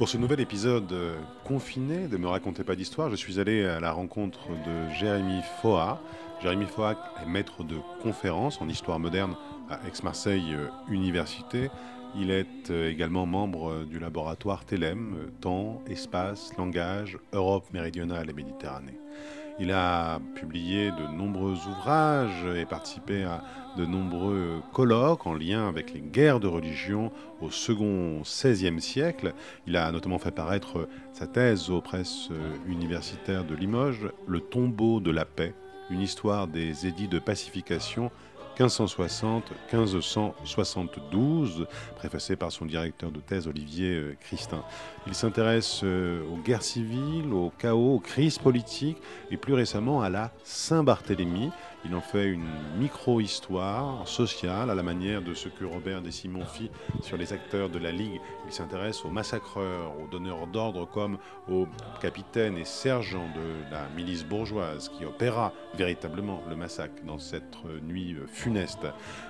Pour ce nouvel épisode euh, confiné de Me racontez pas d'histoire, je suis allé à la rencontre de Jérémy Foa. Jérémy Foa est maître de conférences en histoire moderne à Aix-Marseille euh, Université. Il est euh, également membre du laboratoire TELEM, Temps, Espace, Langage, Europe méridionale et Méditerranée. Il a publié de nombreux ouvrages et participé à de nombreux colloques en lien avec les guerres de religion au second XVIe siècle. Il a notamment fait paraître sa thèse aux presses universitaires de Limoges, Le tombeau de la paix, une histoire des édits de pacification 1560-1572, préfacé par son directeur de thèse Olivier euh, Christin. Il s'intéresse euh, aux guerres civiles, au chaos, aux crises politiques et plus récemment à la Saint-Barthélemy. Il en fait une micro-histoire sociale à la manière de ce que Robert Simon fit sur les acteurs de la Ligue. Il s'intéresse aux massacreurs, aux donneurs d'ordre comme aux capitaines et sergents de la milice bourgeoise qui opéra véritablement le massacre dans cette nuit funeste.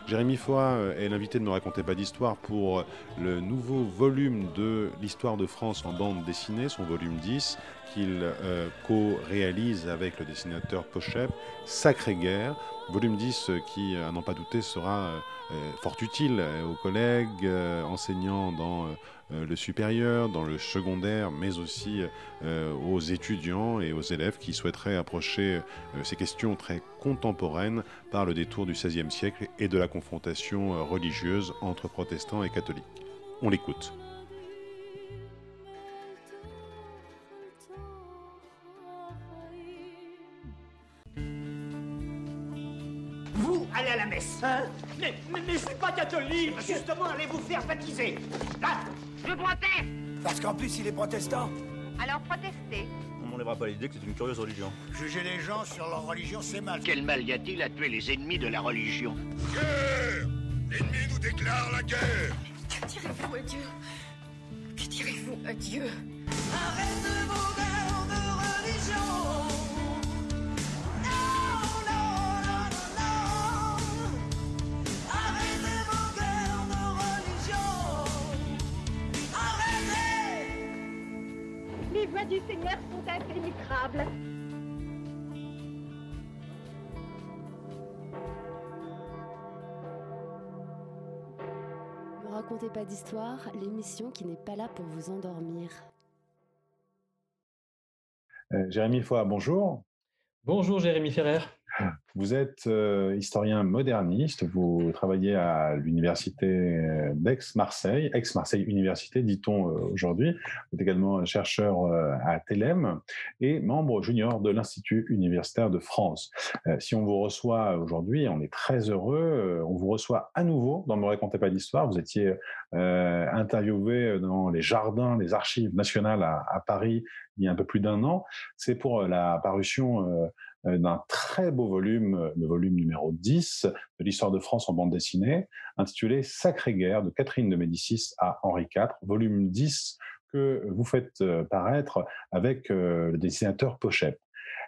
Jérémy Foy est l'invité de Me raconter pas d'histoire pour le nouveau volume de l'histoire de France en bande dessinée, son volume 10, qu'il euh, co-réalise avec le dessinateur Pochep, Sacré Guerre, volume 10 qui, à n'en pas douter, sera euh, euh, fort utile aux collègues, enseignants dans le supérieur, dans le secondaire, mais aussi aux étudiants et aux élèves qui souhaiteraient approcher ces questions très contemporaines par le détour du XVIe siècle et de la confrontation religieuse entre protestants et catholiques. On l'écoute. Allez à la messe. Hein mais, mais, mais, je suis pas catholique. Justement, allez vous faire baptiser. Là. Je proteste. Parce qu'en plus, il est protestant. Alors protestez. On n'enlèvera pas l'idée que c'est une curieuse religion. Juger les gens sur leur religion, c'est mal. Quel mal y a-t-il à tuer les ennemis de la religion? Guerre L'ennemi nous déclare la guerre Que direz-vous à Dieu? Que direz-vous à Dieu? Arrête de du Seigneur sont impénétrables. Ne racontez pas d'histoire, l'émission qui n'est pas là pour vous endormir. Euh, Jérémy Foy, bonjour. Bonjour Jérémy Ferrer. Vous êtes euh, historien moderniste, vous travaillez à l'université euh, d'Aix-Marseille, Aix-Marseille Université, dit-on euh, aujourd'hui. Vous êtes également chercheur à TELEM et membre junior de l'Institut universitaire de France. si on vous reçoit aujourd'hui, on est très heureux. on vous reçoit à nouveau dans Me racontez pas d'histoire. Vous étiez interviewé dans les jardins des archives nationales à, Paris il y a un peu plus d'un an. C'est pour la parution d'un très beau volume, euh, le volume numéro 10 de l'histoire de France en bande dessinée, intitulé Sacrée guerre de Catherine de Médicis à Henri IV, volume 10 que vous faites euh, paraître avec le dessinateur Pochette.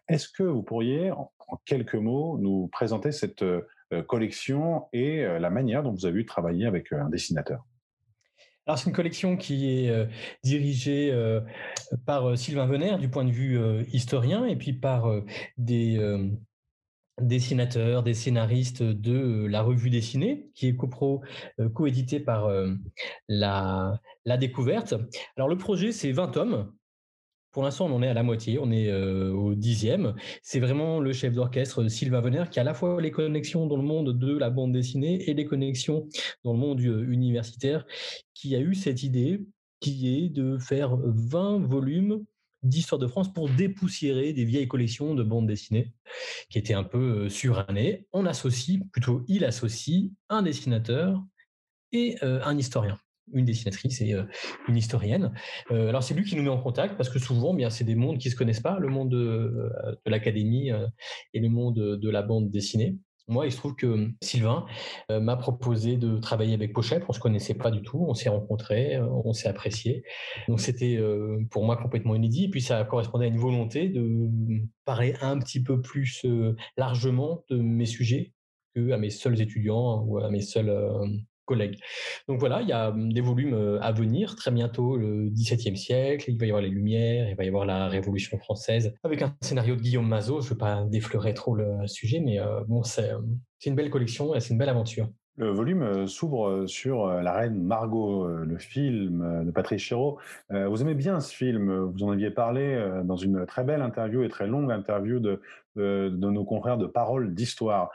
Est-ce que vous pourriez, en quelques mots, nous présenter cette collection et la manière dont vous avez eu travailler avec un dessinateur? Alors c'est une collection qui est euh, dirigée euh, par euh, Sylvain Venère du point de vue historien et puis par des dessinateurs, des scénaristes de la revue dessinée qui est copro coédité par la, découverte. Alors le projet c'est 20 tomes pour l'instant, on en est à la moitié, on est euh, au dixième. C'est vraiment le chef d'orchestre Sylvain Venner qui a à la fois les connexions dans le monde de la bande dessinée et les connexions dans le monde euh, universitaire, qui a eu cette idée qui est de faire 20 volumes d'histoire de France pour dépoussiérer des vieilles collections de bandes dessinées qui étaient un peu euh, surannées. On associe, plutôt il associe, un dessinateur et un historien une dessinatrice et euh, une historienne. Euh, alors c'est lui qui nous met en contact parce que souvent, bien, c'est des mondes qui se connaissent pas, le monde de, l'académie euh, et le monde de la bande dessinée. Moi, il se trouve que Sylvain m'a proposé de travailler avec Pochette. On se connaissait pas du tout. On s'est rencontrés, on s'est appréciés. Donc, c'était pour moi complètement inédit. Et puis, ça correspondait à une volonté de parler un petit peu plus largement de mes sujets que à mes seuls étudiants ou à mes seuls Donc voilà, il y a hum, des volumes euh, à venir très bientôt, le XVIIe siècle, il va y avoir les Lumières, il va y avoir la Révolution française, avec un scénario de Guillaume Mazot. Je ne vais pas défleurer trop le sujet, mais euh, bon, c'est une belle collection et c'est une belle aventure. Le volume s'ouvre sur La Reine Margot, le film de Patrice Chéreau. Vous aimez bien ce film, vous en aviez parlé dans une très belle interview et très longue interview de, de, nos confrères de Parole d'Histoire.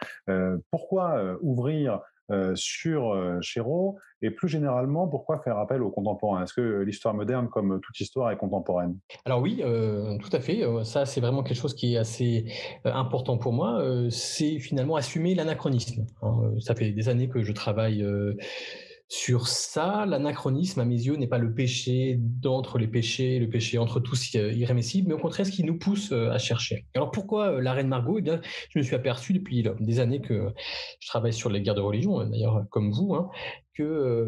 Pourquoi ouvrir euh, sur euh, Chéreau Et plus généralement, pourquoi faire appel aux contemporains? Est-ce que l'histoire moderne, comme toute histoire, est contemporaine? Alors oui, euh, tout à fait. Ça, c'est vraiment quelque chose qui est assez important pour moi. c'est finalement assumer l'anachronisme. Hein. Ça fait des années que je travaille sur ça, l'anachronisme, à mes yeux, n'est pas le péché d'entre les péchés, le péché entre tous irrémissible, mais au contraire ce qui nous pousse euh, à chercher. Alors pourquoi euh, la reine Margot? Eh bien, je me suis aperçu depuis des années que je travaille sur les guerres de religion, d'ailleurs comme vous, hein, que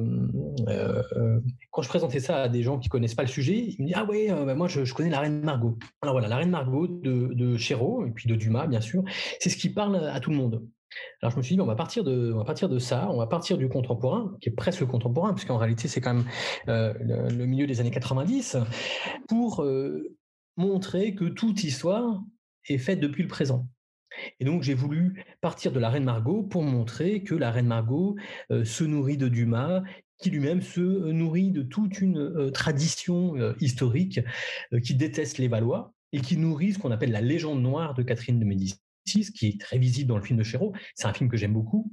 euh, quand je présentais ça à des gens qui connaissent pas le sujet, ils me disent ah ouais, bah, moi je, connais la reine Margot. Alors voilà, la reine Margot de, de Chéreau et puis de Dumas bien sûr, c'est ce qui parle à tout le monde. Alors je me suis dit, on va partir de, partir de ça, on va partir du contemporain, qui est presque contemporain, puisqu'en réalité c'est quand même euh, le, milieu des années 90, pour euh, montrer que toute histoire est faite depuis le présent. Et donc j'ai voulu partir de la reine Margot pour montrer que la reine Margot euh, se nourrit de Dumas, qui lui-même se nourrit de toute une tradition historique qui déteste les Valois et qui nourrit ce qu'on appelle la légende noire de Catherine de Médicis qui est très visible dans le film de Chéreau. C'est un film que j'aime beaucoup.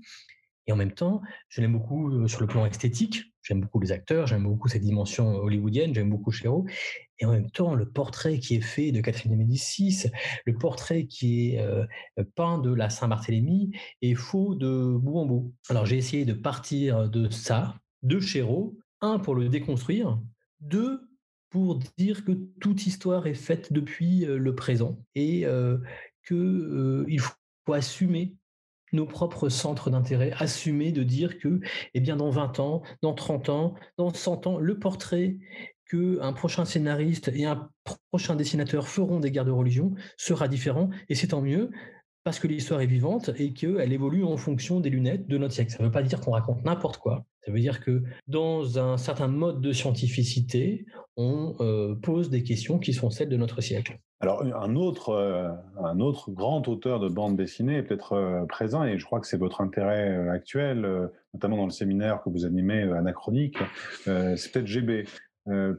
Et en même temps, je l'aime beaucoup euh, sur le plan esthétique. J'aime beaucoup les acteurs, j'aime beaucoup cette dimension hollywoodienne, j'aime beaucoup Chéreau. Et en même temps, le portrait qui est fait de Catherine de Médicis, le portrait qui est euh, peint de la Saint-Barthélemy est faux de bout en bout. Alors j'ai essayé de partir de ça, de Chéreau, un pour le déconstruire, deux pour dire que toute histoire est faite depuis euh, le présent et qu'il faut assumer nos propres centres d'intérêt, assumer de dire que, eh bien, dans 20 ans, dans 30 ans, dans 100 ans, le portrait qu'un prochain scénariste et un prochain dessinateur feront des guerres de religion sera différent, et c'est tant mieux, parce que l'histoire est vivante et qu'elle évolue en fonction des lunettes de notre siècle. Ça ne veut pas dire qu'on raconte n'importe quoi. Ça veut dire que dans un certain mode de scientificité, on pose des questions qui sont celles de notre siècle. Alors, un autre, euh, un autre grand auteur de bande dessinée est peut-être euh, présent, et je crois que c'est votre intérêt euh, actuel, notamment dans le séminaire que vous animez anachronique, c'est peut-être GB.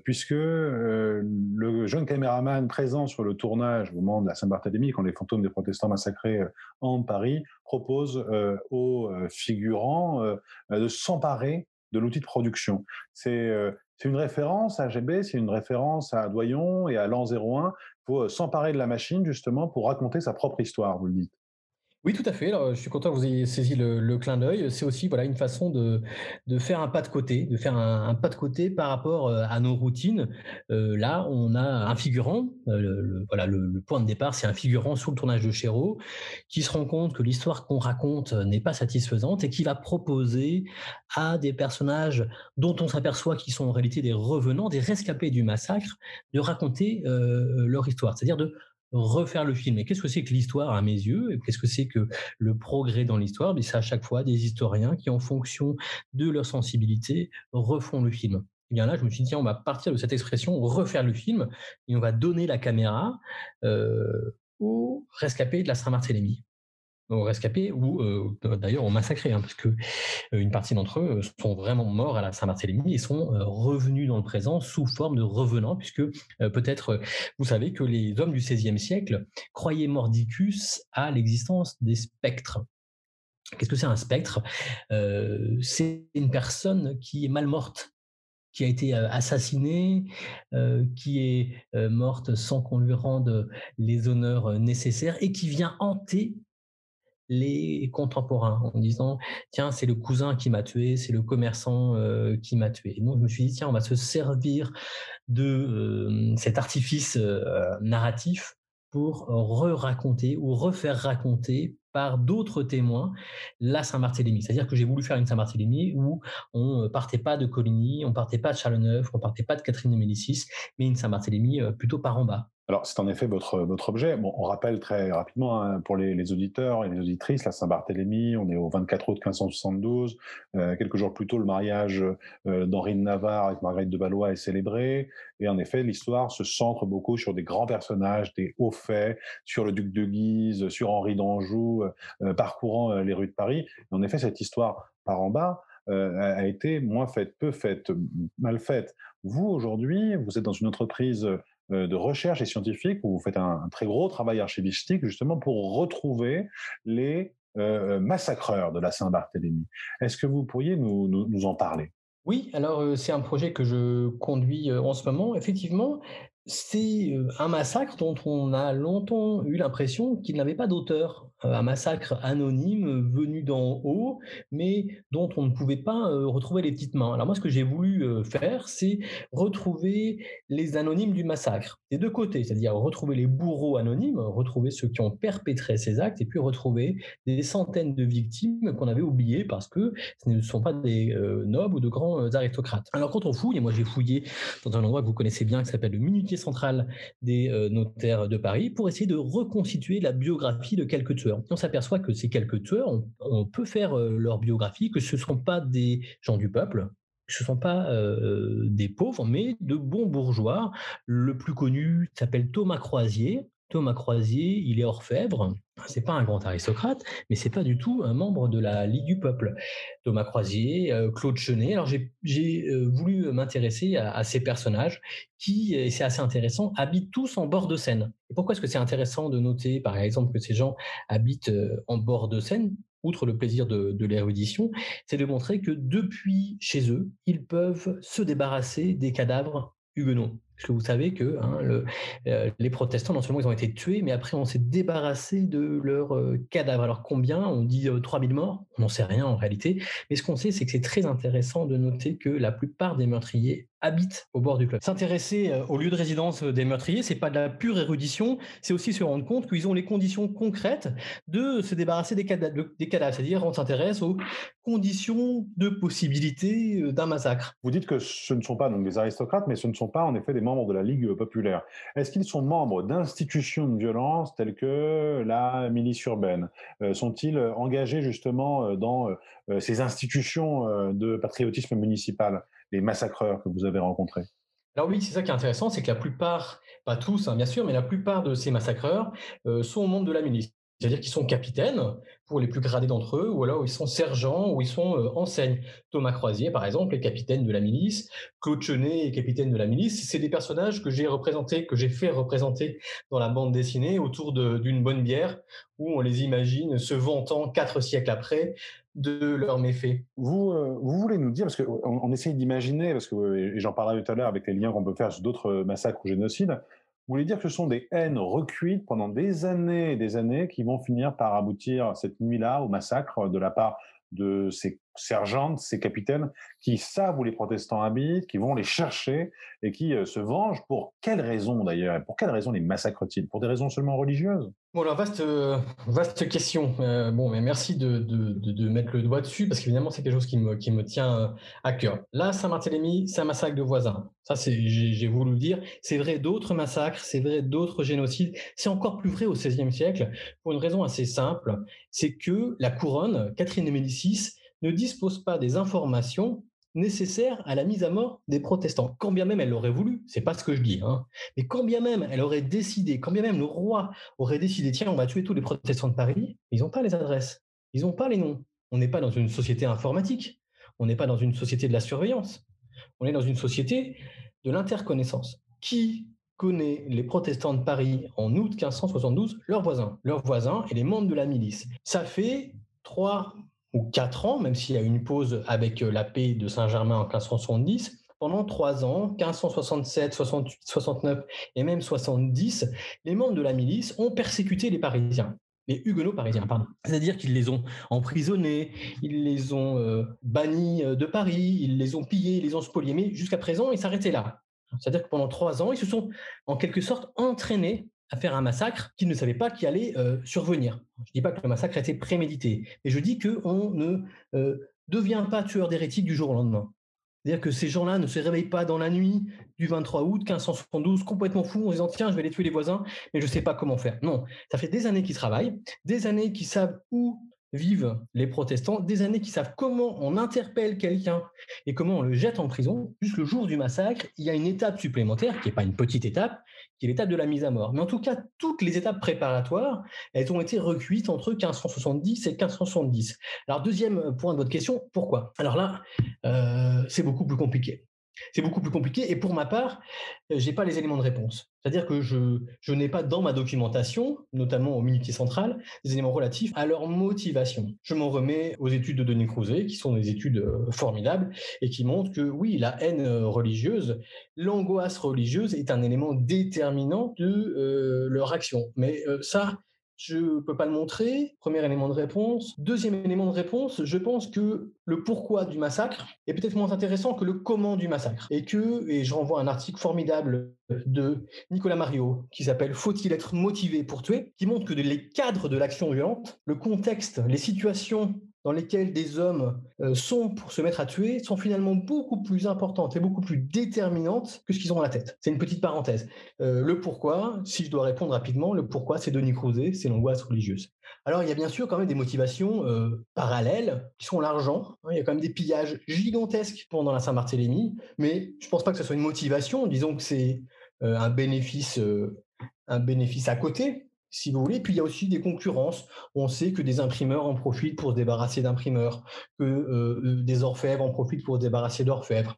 Puisque le jeune caméraman présent sur le tournage au moment de la Saint-Barthélemy, quand les fantômes des protestants massacrés en Paris, propose aux figurants de s'emparer de l'outil de production. C'est une référence à GB, c'est une référence à Doyon et à l'an 01 faut euh, s'emparer de la machine justement pour raconter sa propre histoire, vous le dites. Oui, tout à fait. Je suis content que vous ayez saisi le, clin d'œil. C'est aussi voilà, une façon de, faire un pas de côté, de faire un, pas de côté par rapport euh, à nos routines. Euh, là, on a un figurant. le, voilà, le, point de départ, c'est un figurant sous le tournage de Chéreau qui se rend compte que l'histoire qu'on raconte n'est pas satisfaisante et qui va proposer à des personnages dont on s'aperçoit qu'ils sont en réalité des revenants, des rescapés du massacre, de raconter leur histoire. C'est-à-dire de refaire le film. Et qu'est-ce que c'est que l'histoire à mes yeux? Qu'est-ce que c'est que le progrès dans l'histoire? C'est à chaque fois des historiens qui, en fonction de leur sensibilité, refont le film. Et bien là, je me suis dit, tiens, on va partir de cette expression, refaire le film, et on va donner la caméra euh, aux rescapés de la Saint-Barthélemy aux rescapés ou euh, d'ailleurs aux massacrés, hein, parce que euh, une partie d'entre eux sont vraiment morts à la Saint-Barthélemy et sont euh, revenus dans le présent sous forme de revenants, puisque peut-être vous savez que les hommes du XVIe siècle croyaient mordicus à l'existence des spectres. Qu'est-ce que c'est un spectre? C'est une personne qui est mal morte, qui a été assassinée, qui est morte sans qu'on lui rende les honneurs nécessaires et qui vient hanter les contemporains en disant tiens c'est le cousin qui m'a tué c'est le commerçant euh, qui m'a tué donc je me suis dit tiens on va se servir de euh, cet artifice euh, narratif pour re-raconter ou refaire raconter par d'autres témoins la Saint-Barthélemy. C'est-à-dire que j'ai voulu faire une Saint-Barthélemy où on ne partait pas de Coligny, on partait pas de Charles-Neuf, on partait pas de Catherine de Médicis, mais une Saint-Barthélemy plutôt par en bas, Alors, c'est en effet votre, votre objet. Bon, on rappelle très rapidement hein, pour les, auditeurs et les auditrices, la Saint-Barthélemy, on est au 24 août 1572. Euh, quelques jours plus tôt, le mariage euh, d'Henri de Navarre avec Marguerite de Valois est célébré. Et en effet, l'histoire se centre beaucoup sur des grands personnages, des hauts faits, sur le duc de Guise, sur Henri d'Anjou, euh, parcourant les rues de Paris. Et en effet, cette histoire par en bas, a été moins faite, peu faite, mal faite. Vous, aujourd'hui, vous êtes dans une entreprise de recherche et scientifique où vous faites un, très gros travail archivistique justement pour retrouver les euh, massacreurs de la Saint-Barthélemy. Est-ce que vous pourriez nous, en parler? Oui, alors euh, c'est un projet que je conduis euh, en ce moment. Effectivement, c'est un massacre dont on a longtemps eu l'impression qu'il n'avait pas d'auteur un massacre anonyme venu d'en haut, mais dont on ne pouvait pas retrouver les petites mains. Alors moi, ce que j'ai voulu faire, c'est retrouver les anonymes du massacre, des deux côtés, c'est-à-dire retrouver les bourreaux anonymes, retrouver ceux qui ont perpétré ces actes, et puis retrouver des centaines de victimes qu'on avait oubliées parce que ce ne sont pas des nobles ou de grands aristocrates. Alors quand on fouille, et moi j'ai fouillé dans un endroit que vous connaissez bien, qui s'appelle le Minutier central des notaires de Paris, pour essayer de reconstituer la biographie de quelques on s'aperçoit que ces quelques tueurs, on, peut faire euh, leur biographie, que ce ne sont pas des gens du peuple, ce ne sont pas euh, des pauvres, mais de bons bourgeois. Le plus connu s'appelle Thomas Croisier. Thomas Croisier, il est orfèvre. C'est pas un grand aristocrate, mais c'est pas du tout un membre de la Ligue du peuple. Thomas Croisier, euh, Claude Chenet. Alors j'ai euh, voulu m'intéresser à, ces personnages qui, et c'est assez intéressant, habitent tous en bord de Seine. Et pourquoi est-ce que c'est intéressant de noter, par exemple, que ces gens habitent euh, en bord de Seine outre le plaisir de, de l'érudition, c'est de montrer que depuis chez eux, ils peuvent se débarrasser des cadavres huguenots. Parce que vous savez que hein, euh, les protestants, non seulement ils ont été tués, mais après on s'est débarrassé de leurs euh, cadavres. Alors combien? On dit euh, 3000 morts? On n'en sait rien en réalité. Mais ce qu'on sait, c'est que c'est très intéressant de noter que la plupart des meurtriers habitent au bord du fleuve. S'intéresser euh, au lieu de résidence des meurtriers, c'est pas de la pure érudition, c'est aussi se rendre compte qu'ils ont les conditions concrètes de se débarrasser des cadavres. C'est-à-dire on s'intéresse aux conditions de possibilité d'un massacre. Vous dites que ce ne sont pas donc des aristocrates, mais ce ne sont pas en effet des membres de la Ligue populaire. Est-ce qu'ils sont membres d'institutions de violence telles que la milice urbaine? Euh, Sont-ils engagés justement dans euh, ces institutions euh, de patriotisme municipal, les massacreurs que vous avez rencontrés alors oui, c'est ça qui est intéressant, c'est que la plupart, pas tous hein, bien sûr, mais la plupart de ces massacreurs euh, sont membres de la milice. C'est-à-dire qu'ils sont capitaines pour les plus gradés d'entre eux, ou alors ils sont sergents, ou ils sont euh, enseignes. Thomas Croisier, par exemple, est capitaine de la milice. Claude Chenet est capitaine de la milice. C'est des personnages que j'ai représentés, que j'ai fait représenter dans la bande dessinée autour d'une bonne bière, où on les imagine se vantant quatre siècles après de leurs méfaits. Vous, euh, vous voulez nous dire, parce qu'on on essaye d'imaginer, parce que et j'en parlerai tout à l'heure avec les liens qu'on peut faire sur d'autres massacres ou génocides, vous voulez dire que ce sont des haines recuites pendant des années et des années qui vont finir par aboutir cette nuit-là au massacre de la part de ces sergents, ces capitaines qui savent où les protestants habitent, qui vont les chercher et qui euh, se vengent. Pour quelles raisons d'ailleurs? Pour quelles raisons les massacrent-ils? Pour des raisons seulement religieuses? Alors vaste, euh, vaste question. Euh, bon, mais merci de, de, de, mettre le doigt dessus parce qu'évidemment c'est quelque chose qui me, qui me tient à cœur. Là, Saint-Barthélemy, c'est un massacre de voisins. Ça, j'ai voulu le dire. C'est vrai d'autres massacres, c'est vrai d'autres génocides. C'est encore plus vrai au XVIe siècle pour une raison assez simple, c'est que la couronne, Catherine de Médicis, ne dispose pas des informations nécessaires à la mise à mort des protestants. Quand bien même elle l'aurait voulu, c'est pas ce que je dis, hein, mais quand bien même elle aurait décidé, quand bien même le roi aurait décidé, tiens, on va tuer tous les protestants de Paris, ils n'ont pas les adresses, ils n'ont pas les noms. On n'est pas dans une société informatique, on n'est pas dans une société de la surveillance, on est dans une société de l'interconnaissance. Qui connaît les protestants de Paris en août 1572 Leurs voisins. Leurs voisins et les membres de la milice. Ça fait trois ou quatre ans, même s'il y a une pause avec la paix de Saint-Germain en 1570, pendant trois ans, 1567, 68, 69 et même 70, les membres de la milice ont persécuté les Parisiens les Huguenots parisiens, pardon. C'est-à-dire qu'ils les ont emprisonnés, ils les ont euh, bannis de Paris, ils les ont pillés, ils les ont spoliés, mais jusqu'à présent, ils s'arrêtaient là. C'est-à-dire que pendant trois ans, ils se sont en quelque sorte entraînés à faire un massacre qu'ils ne savaient pas qui allait euh, survenir. Je ne dis pas que le massacre été prémédité, mais je dis qu'on ne euh, devient pas tueur d'hérétiques du jour au lendemain. C'est-à-dire que ces gens-là ne se réveillent pas dans la nuit du 23 août 1572 complètement fous en se disant tiens, je vais aller tuer les voisins, mais je ne sais pas comment faire. Non, ça fait des années qu'ils travaillent, des années qu'ils savent où vivent les protestants, des années qui savent comment on interpelle quelqu'un et comment on le jette en prison. Juste le jour du massacre, il y a une étape supplémentaire, qui n'est pas une petite étape, qui est l'étape de la mise à mort. Mais en tout cas, toutes les étapes préparatoires, elles ont été recuites entre 1570 et 1570. Alors, deuxième point de votre question, pourquoi? Alors là, euh, c'est beaucoup plus compliqué. C'est beaucoup plus compliqué et pour ma part, euh, j'ai pas les éléments de réponse. C'est-à-dire que je, je n'ai pas dans ma documentation, notamment au Militaire central, des éléments relatifs à leur motivation. Je m'en remets aux études de Denis Crouzet, qui sont des études euh, formidables et qui montrent que oui, la haine euh, religieuse, l'angoisse religieuse est un élément déterminant de leur action. Mais ça, je ne peux pas le montrer. Premier élément de réponse. Deuxième élément de réponse, je pense que le pourquoi du massacre est peut-être moins intéressant que le comment du massacre. Et que, et je renvoie un article formidable de Nicolas Mario qui s'appelle Faut-il être motivé pour tuer? qui montre que les cadres de l'action violente, le contexte, les situations dans lesquelles des hommes euh, sont pour se mettre à tuer sont finalement beaucoup plus importantes et beaucoup plus déterminantes que ce qu'ils ont dans la tête. C'est une petite parenthèse. Euh, le pourquoi, si je dois répondre rapidement, le pourquoi, c'est Denis Crouzet, c'est l'angoisse religieuse. Alors, il y a bien sûr quand même des motivations euh, parallèles qui sont l'argent. Hein. il y a quand même des pillages gigantesques pendant la Saint-Barthélemy, mais je ne pense pas que ce soit une motivation. Disons que c'est un bénéfice, un bénéfice à côté si vous voulez. Puis il y a aussi des concurrences. On sait que des imprimeurs en profitent pour se débarrasser d'imprimeurs, que euh, euh, des orfèvres en profitent pour se débarrasser d'orfèvres.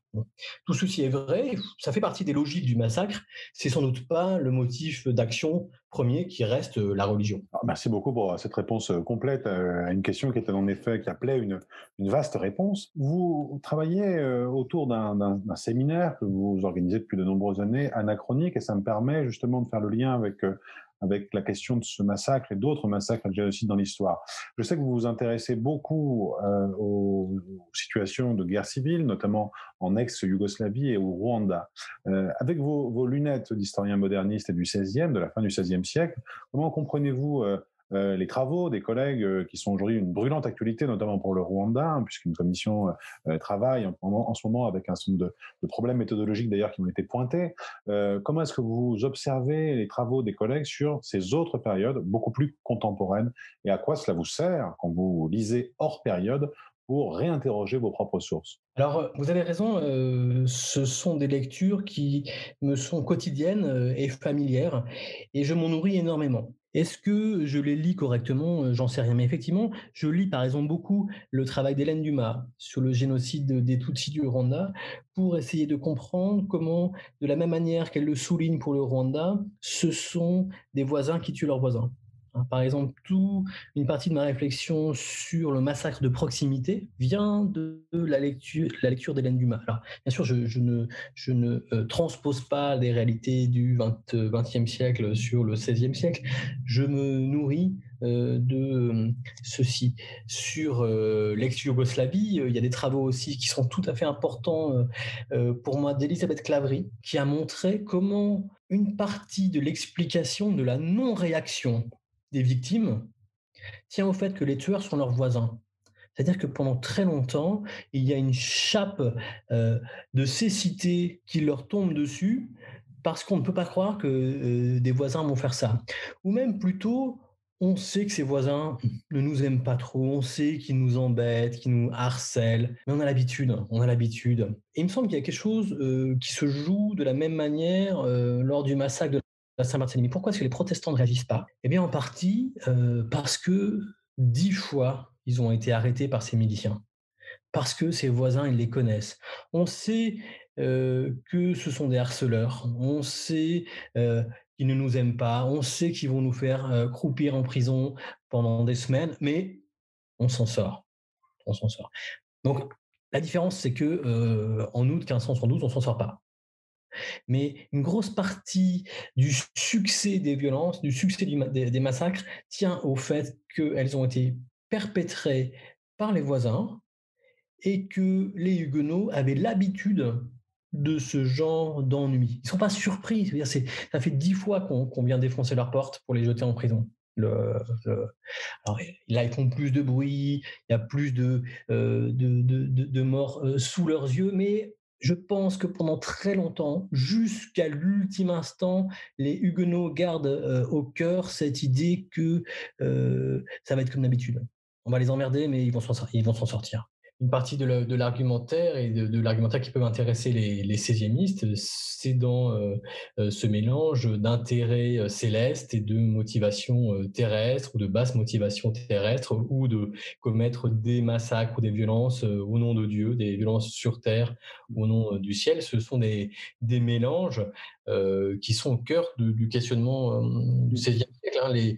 Tout ceci est vrai, ça fait partie des logiques du massacre. C'est sans doute pas le motif d'action premier qui reste euh, la religion. merci beaucoup pour cette réponse complète à une question qui était en effet qui appelait une vaste réponse. Vous travaillez autour d'un séminaire que vous organisez depuis de nombreuses années, anachronique, et ça me permet justement de faire le lien avec avec la question de ce massacre et d'autres massacres et génocides dans l'histoire. Je sais que vous vous intéressez beaucoup euh, aux, situations de guerre civile, notamment en ex-Yougoslavie et au Rwanda. Euh, avec vos, lunettes d'historien moderniste du 16e, de la fin du 16e siècle, comment comprenez-vous euh, euh, les travaux des collègues euh, qui sont aujourd'hui une brûlante actualité, notamment pour le Rwanda, hein, puisqu'une commission euh, travaille en, ce moment avec un certain nombre de, problèmes méthodologiques d'ailleurs qui ont été pointés. comment est-ce que vous observez les travaux des collègues sur ces autres périodes beaucoup plus contemporaines et à quoi cela vous sert quand vous lisez hors période pour réinterroger vos propres sources? Alors, vous avez raison, ce sont des lectures qui me sont quotidiennes et familières, et je m'en nourris énormément. Est-ce que je les lis correctement? Euh, J'en sais rien. Mais effectivement, je lis par exemple beaucoup le travail d'Hélène Dumas sur le génocide des Tutsis du Rwanda pour essayer de comprendre comment, de la même manière qu'elle le souligne pour le Rwanda, ce sont des voisins qui tuent leurs voisins. Hein, par exemple, tout, une partie de ma réflexion sur le massacre de proximité vient de la lecture, la lecture d'Hélène Dumas. Alors, bien sûr, je, ne, euh, transpose pas des réalités du 20, e siècle sur le 16e siècle. Je me nourris euh, de euh, ceci. Sur l'ex-Yougoslavie, il y a des travaux aussi qui sont tout à fait importants pour moi d'Elisabeth Clavry, qui a montré comment une partie de l'explication de la non-réaction des victimes tient au fait que les tueurs sont leurs voisins. C'est-à-dire que pendant très longtemps, il y a une chape de cécité qui leur tombe dessus parce qu'on ne peut pas croire que des voisins vont faire ça. Ou même plutôt, on sait que ces voisins ne nous aiment pas trop, on sait qu'ils nous embêtent, qu'ils nous harcèlent, mais on a l'habitude, on a l'habitude. Il me semble qu'il y a quelque chose qui se joue de la même manière lors du massacre de Pourquoi est-ce que les protestants ne réagissent pas? Eh bien, en partie euh, parce que dix fois, ils ont été arrêtés par ces miliciens. Parce que ces voisins, ils les connaissent. On sait euh, que ce sont des harceleurs. On sait euh, qu'ils ne nous aiment pas. On sait qu'ils vont nous faire croupir en prison pendant des semaines, mais on s'en sort. On s'en sort. Donc, la différence, c'est que en août 1572, on s'en sort pas. Mais une grosse partie du succès des violences, du succès des, massacres, tient au fait qu'elles ont été perpétrées par les voisins et que les Huguenots avaient l'habitude de ce genre d'ennui. Ils ne sont pas surpris. ça fait dix fois qu'on vient défoncer leur porte pour les jeter en prison. là, ils font plus de bruit, il y a plus de, euh, morts euh, sous leurs yeux, mais je pense que pendant très longtemps, jusqu'à l'ultime instant, les Huguenots gardent euh, au cœur cette idée que euh, ça va être comme d'habitude. On va les emmerder, mais ils vont s'en sortir une partie de l'argumentaire et de, l'argumentaire qui peut intéresser les, les 16e c'est dans euh, euh, ce mélange d'intérêts euh, célestes et de motivation terrestre ou de basse motivation terrestre ou de commettre des massacres ou des violences au nom de Dieu, des violences sur terre au nom du ciel. Ce sont des, des mélanges qui sont au cœur du questionnement du 16e siècle. Hein. Les,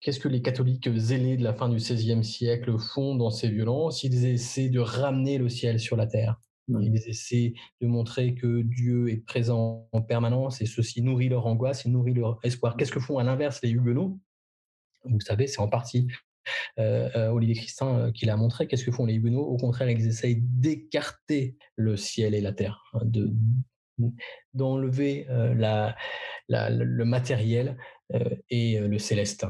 Qu'est-ce que les catholiques zélés de la fin du XVIe siècle font dans ces violences? Ils essaient de ramener le ciel sur la terre. Ils essaient de montrer que Dieu est présent en permanence et ceci nourrit leur angoisse et nourrit leur espoir. Qu'est-ce que font à l'inverse les Huguenots? Vous savez, c'est en partie euh, euh, Olivier Christin euh, qui l'a montré. Qu'est-ce que font les Huguenots? Au contraire, ils essayent d'écarter le ciel et la terre, hein, de d'enlever le matériel et le céleste.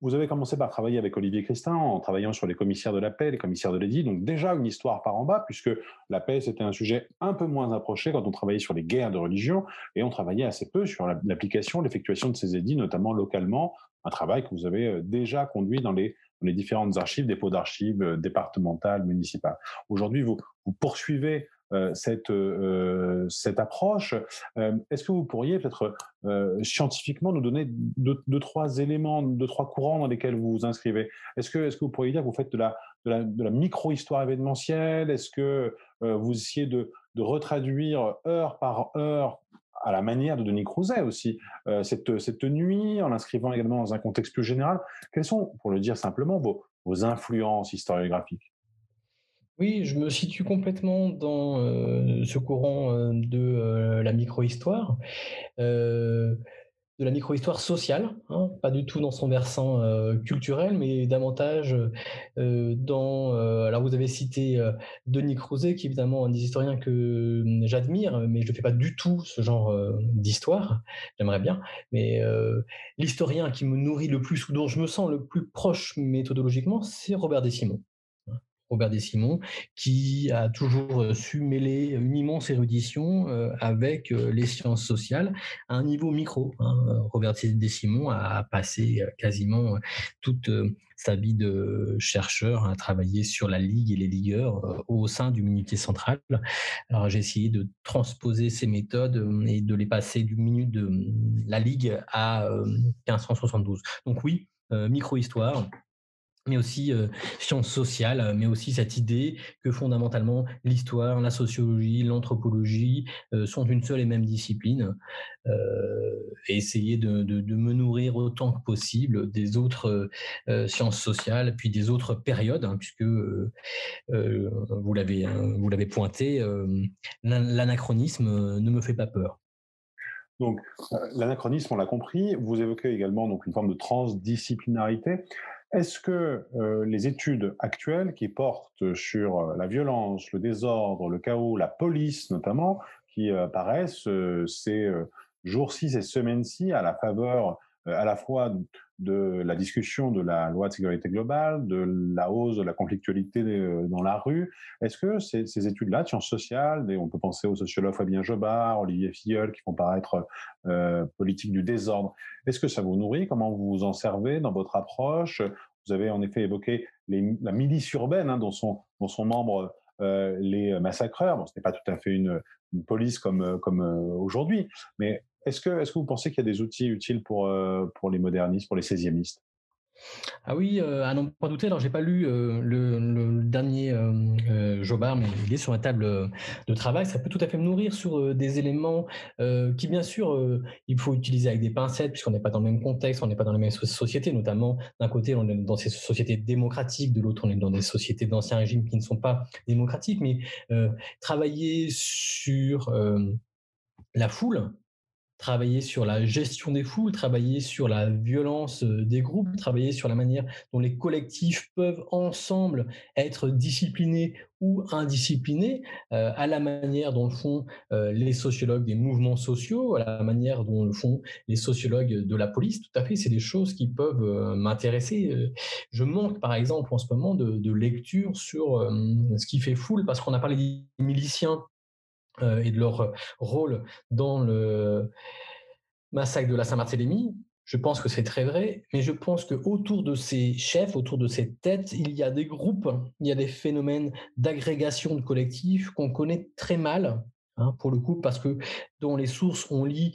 Vous avez commencé par travailler avec Olivier Christin en travaillant sur les commissaires de la paix, les commissaires de l'édit, donc déjà une histoire par en bas, puisque la paix, c'était un sujet un peu moins approché quand on travaillait sur les guerres de religion, et on travaillait assez peu sur l'application, l'effectuation de ces édits, notamment localement, un travail que vous avez euh, déjà conduit dans les, différentes archives, dépôts d'archives euh, départementales, municipales. Aujourd'hui, vous, poursuivez cette, euh, cette approche. Euh, est-ce que vous pourriez peut-être scientifiquement nous donner deux, trois éléments, deux, trois courants dans lesquels vous vous inscrivez? Est-ce que, est que vous pourriez dire que vous faites de la, de la, micro-histoire événementielle? Est-ce que vous essayez de, de retraduire heure par heure à la manière de Denis Crouzet aussi, cette, cette nuit, en l'inscrivant également dans un contexte plus général? Quelles sont, pour le dire simplement, vos, vos influences historiographiques? Oui, je me situe complètement dans ce courant de la micro-histoire, de la micro-histoire sociale, hein, pas du tout dans son versant culturel, mais davantage dans. alors, vous avez cité Denis Crozet, qui est évidemment un des historiens que j'admire, mais je ne fais pas du tout ce genre d'histoire. J'aimerais bien, mais l'historien qui me nourrit le plus ou dont je me sens le plus proche méthodologiquement, c'est Robert Desimon. Robert Desimon, qui a toujours su mêler une immense érudition avec les sciences sociales à un niveau micro. Hein. Robert Desimon a passé quasiment toute sa vie de chercheur à travailler sur la ligue et les ligueurs au sein du Minutier Central. Alors j'ai essayé de transposer ces méthodes et de les passer du minute de la ligue à 1572. Donc oui, micro-histoire, mais aussi sciences sociales, mais aussi cette idée que fondamentalement l'histoire, la sociologie, l'anthropologie sont une seule et même discipline, et essayer de, me nourrir autant que possible des autres sciences sociales, puis des autres périodes, hein, puisque vous l'avez vous l'avez pointé, l'anachronisme ne me fait pas peur. Donc, l'anachronisme, on l'a compris. Vous évoquez également donc une forme de transdisciplinarité. Est-ce que euh, les études actuelles qui portent sur euh, la violence, le désordre, le chaos, la police notamment, qui euh, apparaissent ces jours-ci, ces semaines-ci, à la faveur à la fois de la discussion de la loi de sécurité globale, de la hausse de la conflictualité dans la rue. Est-ce que ces, études-là, sciences sociales, on peut penser aux sociologues Fabien Jobard, Olivier Filleul, qui font paraître euh, politique du désordre, est-ce que ça vous nourrit? Comment vous vous en servez dans votre approche? Vous avez en effet évoqué la milice urbaine hein, dont, sont, dont sont membres euh, les massacreurs. Bon, ce n'est pas tout à fait une, police comme, comme euh, aujourd'hui, mais est-ce que, est que vous pensez qu'il y a des outils utiles pour, euh, pour les modernistes, pour les 16e ah oui, euh, à n'en pas douter. Alors, j'ai pas lu euh, le, dernier Jobard, mais il est sur la table de travail. Ça peut tout à fait me nourrir sur des éléments qui, bien sûr, il faut utiliser avec des pincettes, puisqu'on n'est pas dans le même contexte, on n'est pas dans les mêmes sociétés. Notamment, d'un côté, on est dans ces sociétés démocratiques, de l'autre, on est dans des sociétés d'anciens régimes qui ne sont pas démocratiques. Mais travailler sur la foule, travailler sur la gestion des foules, travailler sur la violence des groupes, travailler sur la manière dont les collectifs peuvent ensemble être disciplinés ou indisciplinés, à la manière dont le font les sociologues des mouvements sociaux, à la manière dont le font les sociologues de la police. Tout à fait, c'est des choses qui peuvent m'intéresser. Je manque, par exemple, en ce moment de, de lecture sur ce qui fait foule, parce qu'on a parlé des miliciens et de leur rôle dans le massacre de la Saint-Barthélemy. Je pense que c'est très vrai, mais je pense que autour de ces chefs, autour de ces têtes, il y a des groupes, il y a des phénomènes d'agrégation de collectifs qu'on connaît très mal, hein, pour le coup, parce que dans les sources, on lit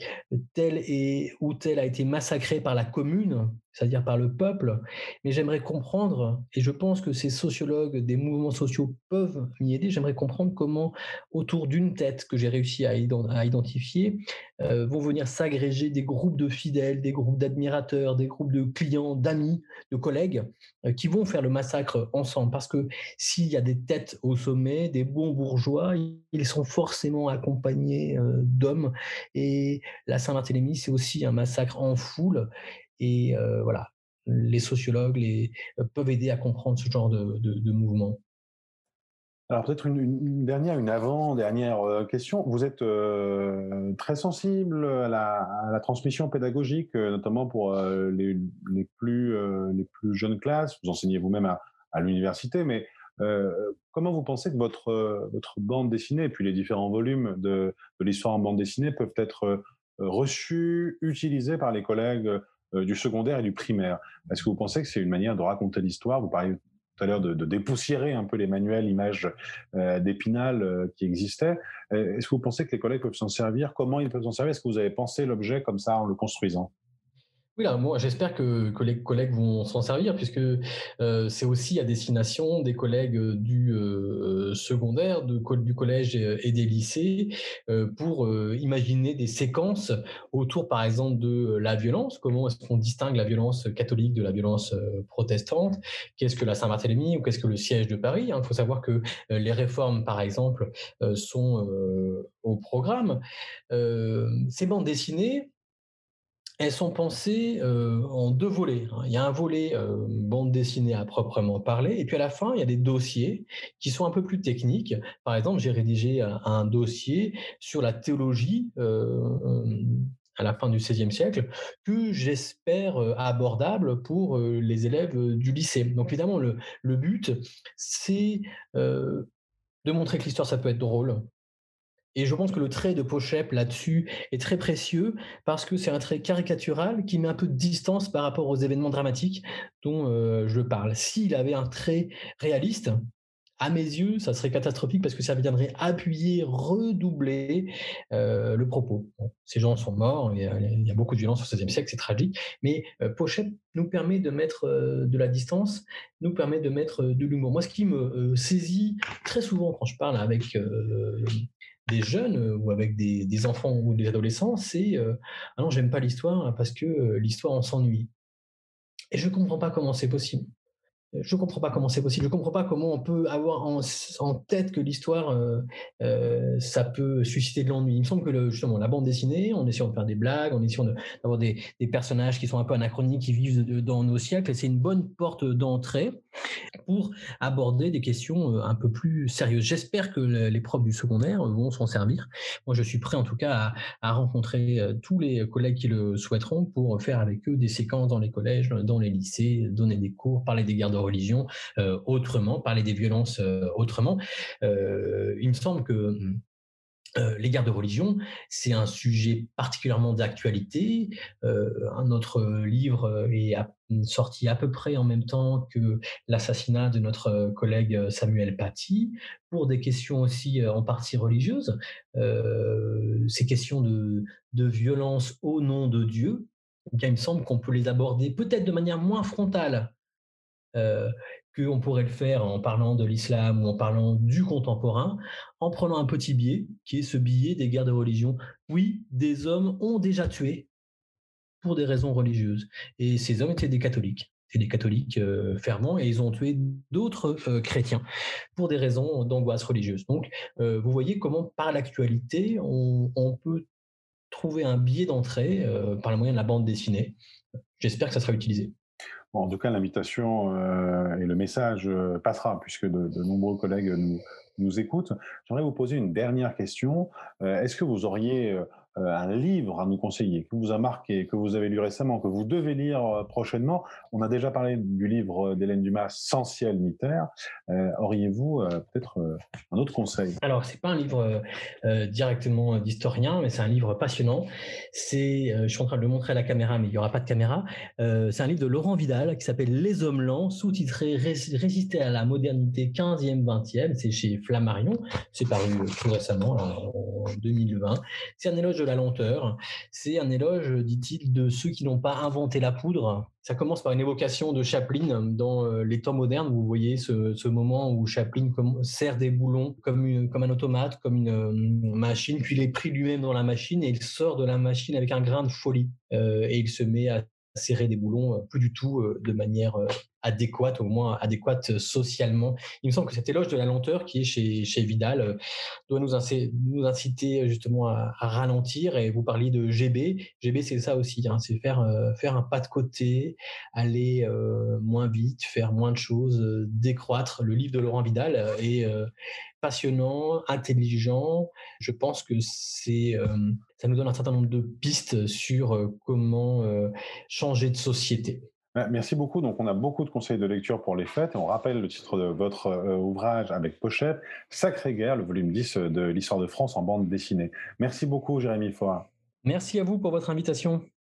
tel et ou tel a été massacré par la commune, c'est-à-dire par le peuple. Mais j'aimerais comprendre, et je pense que ces sociologues des mouvements sociaux peuvent m'y aider, j'aimerais comprendre comment, autour d'une tête que j'ai réussi à, identifier, euh, vont venir s'agréger des groupes de fidèles, des groupes d'admirateurs, des groupes de clients, d'amis, de collègues, euh, qui vont faire le massacre ensemble. Parce que s'il y a des têtes au sommet, des bons bourgeois, ils sont forcément accompagnés euh, d'hommes et la Saint-Barthélemy, c'est aussi un massacre en foule. Et voilà, les sociologues peuvent aider à comprendre ce genre de, mouvement. Alors peut-être une, dernière, une avant-dernière question. Vous êtes très sensible à la, transmission pédagogique, notamment pour les, plus, les plus jeunes classes. Vous enseignez vous-même à, l'université, mais comment vous pensez que votre, bande dessinée et puis les différents volumes de, l'histoire en bande dessinée peuvent être reçus, utilisés par les collègues du secondaire et du primaire. Est-ce que vous pensez que c'est une manière de raconter l'histoire? Vous parliez tout à l'heure de, dépoussiérer un peu les manuels images d'épinal qui existaient. Est-ce que vous pensez que les collègues peuvent s'en servir? Comment ils peuvent s'en servir? Est-ce que vous avez pensé l'objet comme ça en le construisant? Oui, là, moi, j'espère que, les collègues vont s'en servir, puisque euh, c'est aussi à destination des collègues du euh, secondaire, du collège et des lycées, euh, pour imaginer des séquences autour, par exemple, de la violence. Comment est-ce qu'on distingue la violence catholique de la violence protestante? Qu'est-ce que la Saint-Barthélemy ou qu'est-ce que le siège de Paris Il faut savoir que les réformes, par exemple, sont au programme. ces bandes dessinées, elles sont pensées euh, en deux volets. Hein. Il y a un volet euh, bande dessinée à proprement parler, et puis à la fin, il y a des dossiers qui sont un peu plus techniques. Par exemple, j'ai rédigé un, dossier sur la théologie euh, à la fin du XVIe siècle, que j'espère abordable pour les élèves du lycée. Donc évidemment, le but, c'est de montrer que l'histoire, ça peut être drôle, et je pense que le trait de Pochep là-dessus est très précieux parce que c'est un trait caricatural qui met un peu de distance par rapport aux événements dramatiques dont euh, je parle. S'il avait un trait réaliste, à mes yeux, ça serait catastrophique parce que ça viendrait appuyer, redoubler euh, le propos. ces gens sont morts, il y, a, beaucoup de violence au XVIe siècle, c'est tragique, mais euh, nous permet de mettre de la distance, nous permet de mettre de l'humour. Moi, ce qui me saisit très souvent quand je parle avec des jeunes euh, ou avec des, enfants ou des adolescents, c'est euh, ah non, j'aime pas l'histoire parce que euh, l'histoire, on s'ennuie. Et je comprends pas comment c'est possible je comprends pas comment c'est possible. Je comprends pas comment on peut avoir en, tête que l'histoire, euh, euh, ça peut susciter de l'ennui. Il me semble que justement la bande dessinée, on essaie de faire des blagues, on essaie d'avoir des, personnages qui sont un peu anachroniques, qui vivent dans nos siècles. C'est une bonne porte d'entrée pour aborder des questions euh, un peu plus sérieuses. J'espère que les profs du secondaire vont s'en servir. Moi, je suis prêt en tout cas à, à rencontrer tous les collègues qui le souhaiteront pour faire avec eux des séquences dans les collèges, dans les lycées, donner des cours, parler des guerres de religion euh, autrement, parler des violences euh, autrement. Euh, il me semble que les guerres de religion, c'est un sujet particulièrement d'actualité. un autre livre est sorti à peu près en même temps que l'assassinat de notre collègue Samuel Paty, pour des questions aussi en partie religieuses. ces questions de, de violence au nom de Dieu, eh il me semble qu'on peut les aborder peut-être de manière moins frontale euh, qu'on pourrait le faire en parlant de l'islam ou en parlant du contemporain, en prenant un petit biais, qui est ce billet des guerres de religion. Oui, des hommes ont déjà tué pour des raisons religieuses. Et ces hommes étaient des catholiques. Et des catholiques euh, ferments, et ils ont tué d'autres euh, chrétiens pour des raisons d'angoisse religieuse. Donc, vous voyez comment, par l'actualité, on, on, peut trouver un biais d'entrée par le moyen de la bande dessinée. J'espère que ça sera utilisé en tout cas, l'invitation euh, et le message euh, passera, puisque de, nombreux collègues nous, nous écoutent. J'aimerais vous poser une dernière question. Euh, est-ce que vous auriez un livre à nous conseiller, que vous a marqué, que vous avez lu récemment, que vous devez lire prochainement. On a déjà parlé du livre d'Hélène Dumas, Sans ciel ni terre. Auriez-vous peut-être un autre conseil? Alors, c'est pas un livre directement d'historien, mais c'est un livre passionnant. C'est, je suis en train de le montrer à la caméra, mais il n'y aura pas de caméra. c'est un livre de Laurent Vidal qui s'appelle Les Hommes lents, sous-titré Résister à la modernité 15e, 20e. C'est chez Flammarion. C'est paru tout récemment, en 2020. C'est un éloge la lenteur. C'est un éloge, dit-il, de ceux qui n'ont pas inventé la poudre. Ça commence par une évocation de Chaplin dans euh, les temps modernes. Vous voyez ce, moment où Chaplin sert des boulons comme, un automate, comme une, euh, machine, puis il est pris lui-même dans la machine et il sort de la machine avec un grain de folie. Euh, et il se met à serrer des boulons, plus du tout de manière adéquate, au moins adéquate socialement. Il me semble que cet éloge de la lenteur qui est chez, chez Vidal euh, doit nous, nous inciter justement à, ralentir. Et vous parliez de GB. GB, c'est ça aussi, hein, c'est faire, euh, faire un pas de côté, aller euh, moins vite, faire moins de choses, décroître. Le livre de Laurent Vidal est passionnant, intelligent. Je pense que c'est, ça nous donne un certain nombre de pistes sur comment changer de société. Merci beaucoup. Donc, on a beaucoup de conseils de lecture pour les fêtes. On rappelle le titre de votre euh, ouvrage avec pochette, Sacré Guerre, le volume 10 de l'histoire de France en bande dessinée. Merci beaucoup, Jérémy Foa. Merci à vous pour votre invitation.